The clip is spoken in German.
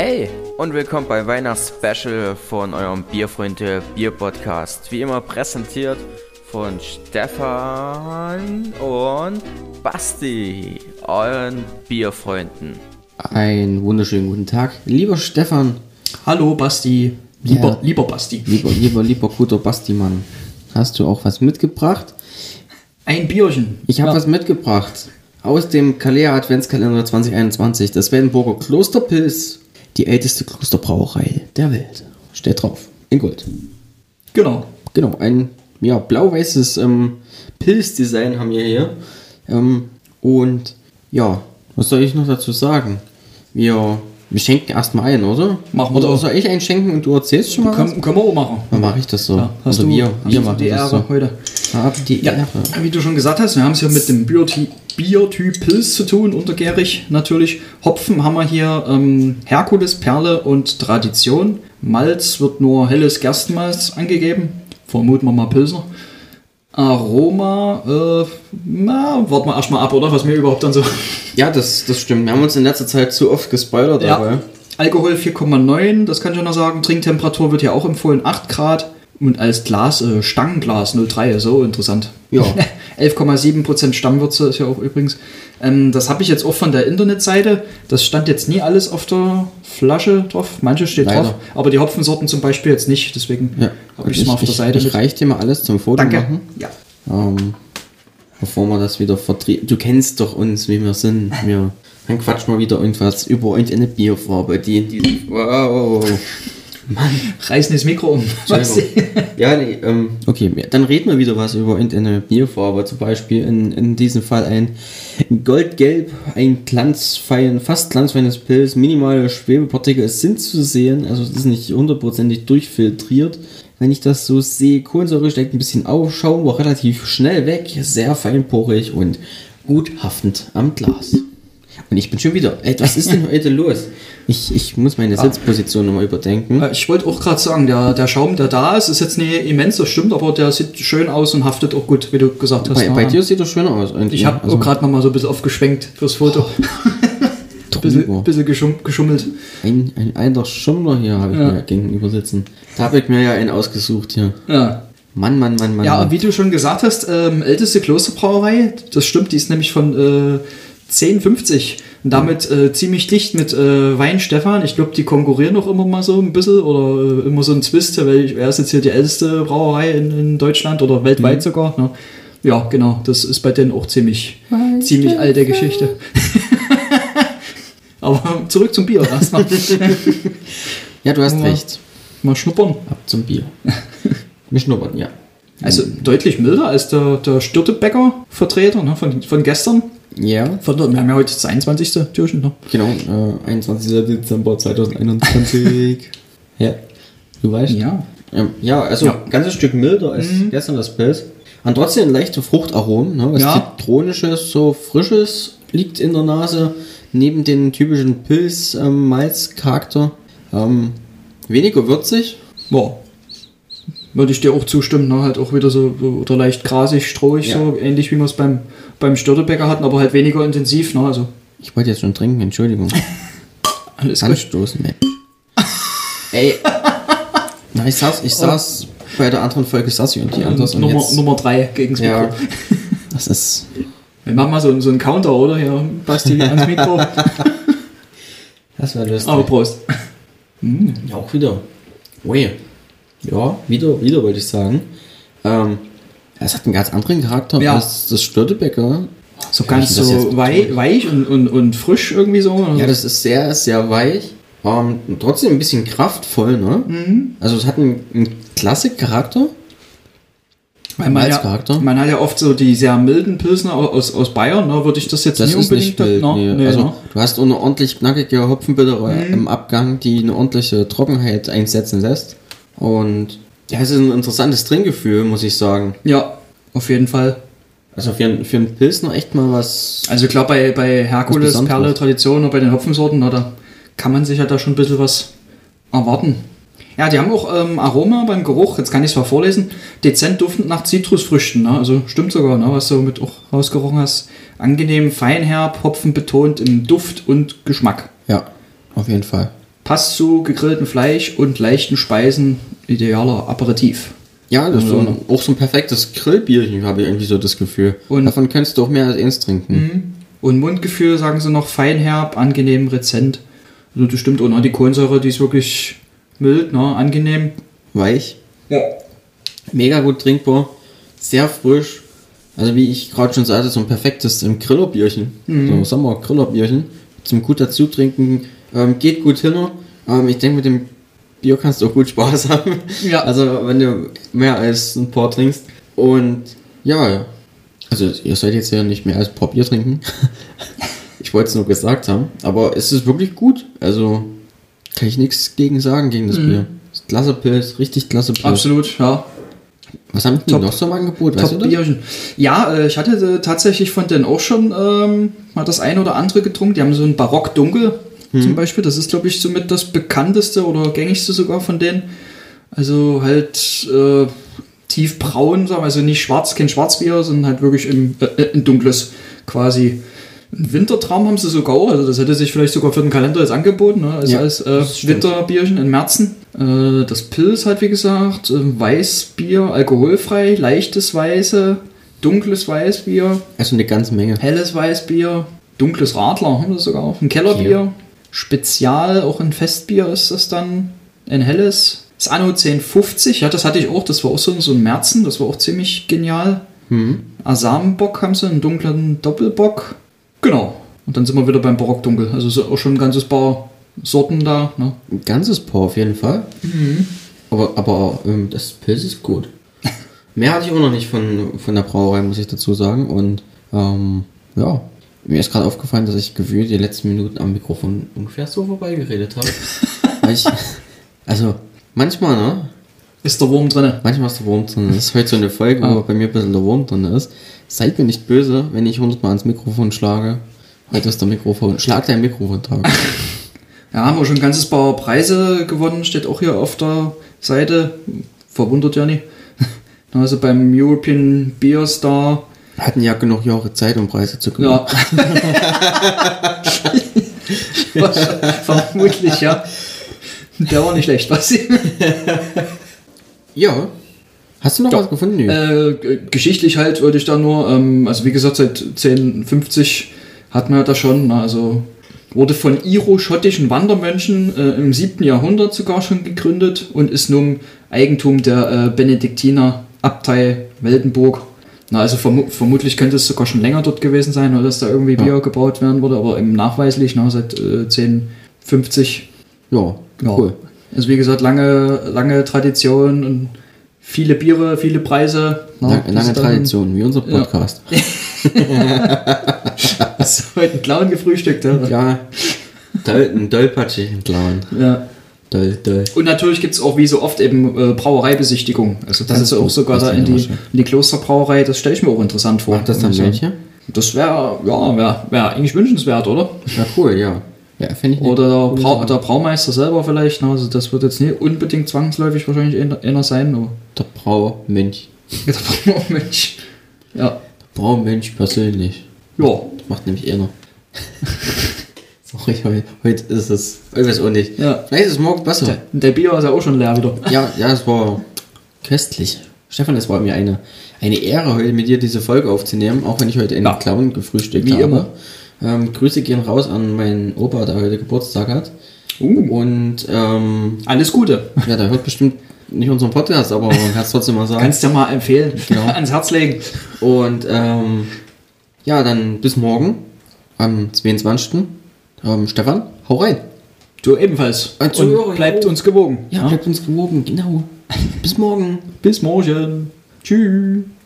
Hey und willkommen bei Weihnachtsspecial von eurem Bierfreunde Bier Podcast. Wie immer präsentiert von Stefan und Basti, euren Bierfreunden. Einen wunderschönen guten Tag, lieber Stefan. Hallo Basti. Lieber, Ja. lieber Basti. Lieber, lieber, lieber guter Basti-Mann. Hast du auch was mitgebracht? Ein Bierchen. Ich habe Ja. was mitgebracht. Aus dem Kalea Adventskalender 2021. Das Wellenburger Klosterpilz. Die älteste Klosterbrauerei der Welt. Steht drauf. In Gold. Genau. Genau, ein ja, blau-weißes ähm, Pilzdesign haben wir hier. Ähm, und ja, was soll ich noch dazu sagen? Wir, wir schenken erstmal ein, oder? Machen wir Oder so. soll ich einschenken und du erzählst schon mal? was? Können, können wir auch machen. Dann mache ich das so. Ja, hast oder du, wir, wir machen die das Ehre so. heute. Haben die Ja, Ehre. wie du schon gesagt hast, wir haben es hier mit dem Bierty- Biertyp Pilz zu tun, untergärig natürlich. Hopfen haben wir hier ähm, Herkules, Perle und Tradition. Malz wird nur helles Gerstenmalz angegeben. Vermuten wir mal Pilsner. Aroma, äh, na, warten wir erstmal ab, oder? Was mir überhaupt dann so. Ja, das, das stimmt. Wir haben uns in letzter Zeit zu oft gespoilert dabei. Ja. Alkohol 4,9, das kann ich auch noch sagen. Trinktemperatur wird ja auch empfohlen, 8 Grad. Und als Glas, äh, Stangenglas 03, so interessant. Ja. 11,7% Stammwürze ist ja auch übrigens. Ähm, das habe ich jetzt auch von der Internetseite. Das stand jetzt nie alles auf der Flasche drauf. Manches steht Leider. drauf. Aber die Hopfensorten zum Beispiel jetzt nicht. Deswegen Ja. habe ich es mal auf der ich, Seite. ich mit. reich dir mal alles zum Foto Danke. machen. Ja. Ähm, bevor wir das wieder vertreten. Du kennst doch uns, wie wir sind. Wir, dann quatschen wir wieder irgendwas über irgendeine Bierfarbe, die in diesem. Wow. Reißen das Mikro um. Ja, nee, ähm, okay, dann reden wir wieder was über irgendeine Bierfarbe. Zum Beispiel in, in diesem Fall ein Goldgelb, ein glanzfein, fast glanzfeines Pilz, minimale Schwebepartikel sind zu sehen, also es ist nicht hundertprozentig durchfiltriert. Wenn ich das so sehe, Kohlensäure steckt ein bisschen auf, Schaum war relativ schnell weg, sehr feinporig und gut haftend am Glas. Und ich bin schon wieder, ey, was ist denn heute los? Ich, ich muss meine Sitzposition nochmal überdenken. Äh, Ich wollte auch gerade sagen, der, der Schaum, der da ist, ist jetzt nicht immens, das stimmt, aber der sieht schön aus und haftet auch gut, wie du gesagt hast. Bei, Ja. bei dir sieht das schön aus. irgendwie. Ich habe Also, auch gerade noch mal so ein bisschen aufgeschwenkt fürs Foto. bisschen, drüber. bisschen geschum geschummelt. ein, ein alter Schummler hier habe ich Ja. mir gegenüber sitzen. Da habe ich mir ja einen ausgesucht hier. Ja, Mann, Mann, Mann, Mann. ja Mann. wie du schon gesagt hast, ähm, älteste Klosterbrauerei, das stimmt, die ist nämlich von äh, 1050 und damit äh, ziemlich dicht mit äh, Wein Stefan. Ich glaube, die konkurrieren auch immer mal so ein bisschen oder äh, immer so ein Zwist, weil ich- wer ist jetzt hier die älteste Brauerei in, in Deutschland oder weltweit sogar. Ne? Ja, genau, das ist bei denen auch ziemlich, ziemlich alte Geschichte. Aber zurück zum Bier erstmal. ja, du hast Ja. recht. Mal schnuppern. Ab zum Bier. Wir schnuppern, ja. Also deutlich milder als der, der Stürtebecker-Vertreter ne, von, von gestern. Ja, Von der, wir haben ja heute das 21. Türchen. Ne? genau. Äh, 21. Dezember 2021. ja, du weißt. Ja. Ähm, ja, also Ja. Mhm. ein ganzes Stück milder als gestern das Pilz. Und trotzdem leichte Fruchtaromen, ne, was Ja. Zitronisches, so Frisches liegt in der Nase. Neben den typischen Pilz-Malz-Charakter. Ähm, weniger würzig. Ja. Würde ich dir auch zustimmen. Ne? Halt auch wieder so, oder leicht grasig, strohig, Ja. so ähnlich wie wir es beim, beim Störtebecker hatten, aber halt weniger intensiv. Ne? Also Ich wollte jetzt schon trinken, Entschuldigung. alles gut. Anstoßen, Mensch. Ey. Na, ich saß, ich saß bei der anderen Folge saß ich und die anders und Nummer, jetzt, Nummer 3 gegen das Mikro. Ja. Das ist. Wir machen mal so, so einen Counter, oder? Hier, Basti ans Mikro. Das war lustig. aber Prost. Ja, auch wieder. Ui. Ja, wieder, wieder wollte ich sagen. Ähm, es hat einen ganz anderen Charakter Ja. als das Störtebecker. So Kann ganz so wei weich und, und, und frisch irgendwie so. Ja, das ist sehr, sehr weich. Ähm, trotzdem ein bisschen kraftvoll, ne? Mhm. Also es hat einen, einen klasse Charakter. Weil man, ja, man hat ja oft so die sehr milden Pilsner aus, aus Bayern, ne, würde ich das jetzt Das nicht ist nicht unbedingt... wild, ne, nee. nee, also ne. du hast eine ordentlich knackige Hopfenbittere im Abgang, die eine ordentliche Trockenheit einsetzen lässt. Und ja, es ist ein interessantes Trinkgefühl, muss ich sagen. Ja, auf jeden Fall. Also für, einen- für einen Pilsner echt mal was. Also klar, bei, bei Was Herkules. Perle, Tradition und bei den Hopfensorten, da kann man sich ja da schon ein bisschen was erwarten. Ja, die haben auch ähm, Aroma beim Geruch, jetzt kann ich es mal vorlesen, dezent duftend nach Zitrusfrüchten, ne? also stimmt sogar, ne? was du mit auch rausgerochen hast. Angenehm, feinherb, Hopfen betont im Duft und Geschmack. Ja, auf jeden Fall. Passt zu gegrilltem Fleisch und leichten Speisen, idealer Aperitif. Ja, das ist so ein, auch so ein perfektes Grillbierchen, habe ich irgendwie so das Gefühl. Und- Davon kannst du auch mehr als eins trinken. Und Mundgefühl, sagen sie noch, feinherb, angenehm, rezent. Also das stimmt auch, ne? die Kohlensäure, die ist wirklich mild, ne? angenehm. Weich, Ja. mega gut trinkbar, sehr frisch. Also wie ich gerade schon sagte, so ein perfektes Grillerbierchen. So ein Sommer-Grillerbierchen. Zum gut dazu trinken. Ähm, geht gut hin. Ähm, ich denke, mit dem Bier kannst du auch gut Spaß haben. Ja. Also wenn du mehr als ein paar trinkst. Und ja, also ihr sollt jetzt ja nicht mehr als ein paar Bier trinken. ich wollte es nur gesagt haben. Aber es ist wirklich gut. Also kann ich nichts gegen sagen gegen das Bier. Ist klasse Pilz, richtig klasse Pilz. Absolut, ja. Was haben die Top. noch so im Angebot? Weißt du Top das? Bierchen. Ja, äh, ich hatte äh, tatsächlich von denen auch schon ähm, mal das eine oder andere getrunken. Die haben so ein Barock Dunkel zum Beispiel. Das ist, glaube ich, somit das bekannteste oder gängigste sogar von denen. Also halt äh, tiefbraun, sagen wir, also nicht schwarz, kein Schwarzbier, sondern halt wirklich im, äh, ein dunkles quasi. Ein Wintertraum haben sie sogar auch, also das hätte sich vielleicht sogar für den Kalender jetzt angeboten, ne? also Ja, als äh. Winterbierchen in Märzen. Äh, das Pilz halt, wie gesagt, äh, Weißbier, alkoholfrei, leichtes Weiße, dunkles Weißbier, Also eine ganze Menge. helles Weißbier, dunkles Radler haben wir sogar auch, ein Kellerbier, Spezial, auch ein Festbier ist das dann, ein helles. Das Anno 1050, ja, das hatte ich auch, das war auch so, so ein Märzen, das war auch ziemlich genial. Mhm. Asamenbock haben sie, einen dunklen Doppelbock. Genau. Und dann sind wir wieder beim Barockdunkel. Also so auch schon ein ganzes paar Sorten da. Ne? Ein ganzes Paar auf jeden Fall. Aber, aber ähm, das Pilz ist gut. Mehr hatte ich auch noch nicht von, von der Brauerei, muss ich dazu sagen. Und ähm, ja, mir ist gerade aufgefallen, dass ich gefühlt die letzten Minuten am Mikrofon ungefähr so vorbeigeredet habe. Ich, also manchmal, ne? Ist der Wurm drin? Manchmal ist der Wurm drin. Das ist heute so eine Folge, Ah. wo bei mir ein bisschen der Wurm drin ist. Seid mir nicht böse, wenn ich hundertmal ans Mikrofon schlage. Heute ist der Mikrofon. Schlag dein Mikrofon-Tag. Ja, haben wir schon ein ganzes paar Preise gewonnen. Steht auch hier auf der Seite. Verwundert ja nicht. Also beim European Beer Star. Hatten ja genug Jahre Zeit, um Preise zu gewinnen. Ja. Vermutlich, ja. Der war nicht schlecht, was? Ja. Hast du noch Ja. was gefunden? Äh, geschichtlich halt würde ich da nur, ähm, also wie gesagt, seit 1050 hat man ja das schon, na, also wurde von iro-schottischen Wandermönchen äh, im 7. Jahrhundert sogar schon gegründet und ist nun Eigentum der äh, Benediktiner Abtei Weldenburg. Na, also vermu vermutlich könnte es sogar schon länger dort gewesen sein, oder dass da irgendwie Bier gebaut werden wurde, aber eben nachweislich, na, seit äh, 1050 ja, ja. cool. Also wie gesagt, lange, lange Tradition und viele Biere, viele Preise. Na, das lange ist dann- Tradition, wie unser Ja. Podcast. Hast du heute einen Clown gefrühstückt, ja? Ja. Doll, ein dollpatschigen Clown. ja. Doll, doll. Und natürlich gibt es auch wie so oft eben äh, Brauereibesichtigung. Also das, Das ist auch sogar Das da in die, in die Klosterbrauerei, das stelle ich mir auch interessant vor. Macht das dann Also, welche? Das wäre, ja, wäre wär eigentlich wünschenswert, oder? Ja, cool, ja. Ja, finde ich. Oder der, Brau Sache. der Braumeister selber vielleicht. ne? Also das wird jetzt nicht unbedingt zwangsläufig wahrscheinlich einer- sein, aber Der Braumönch. der Braumönch. Ja. Braumönch persönlich. Ja. Macht nämlich einer. Sorry, heute, heute ist es. Ich weiß auch nicht. Ja. Vielleicht ist es morgen besser. Der Bier ist ja auch schon leer wieder. Ja, ja, es war köstlich. Stefan, es war mir eine, eine Ehre, heute mit dir diese Folge aufzunehmen, auch wenn ich heute einen Ja. Clown gefrühstückt Wie habe. immer. Ähm, Grüße gehen raus an meinen Opa, der heute Geburtstag hat. Uh. Und ähm, Alles Gute. ja, der hört bestimmt nicht unseren Podcast, aber man kann es trotzdem mal sagen. Kannst du mal empfehlen. Genau. Ans Herz legen. Und ähm, ja, dann bis morgen am 22. Ähm, Stefan, hau rein. Du ebenfalls. Zuhörer, Und bleibt jo. uns gewogen. Ja, bleibt uns gewogen, genau. Bis morgen. Bis morgen. Tschüss.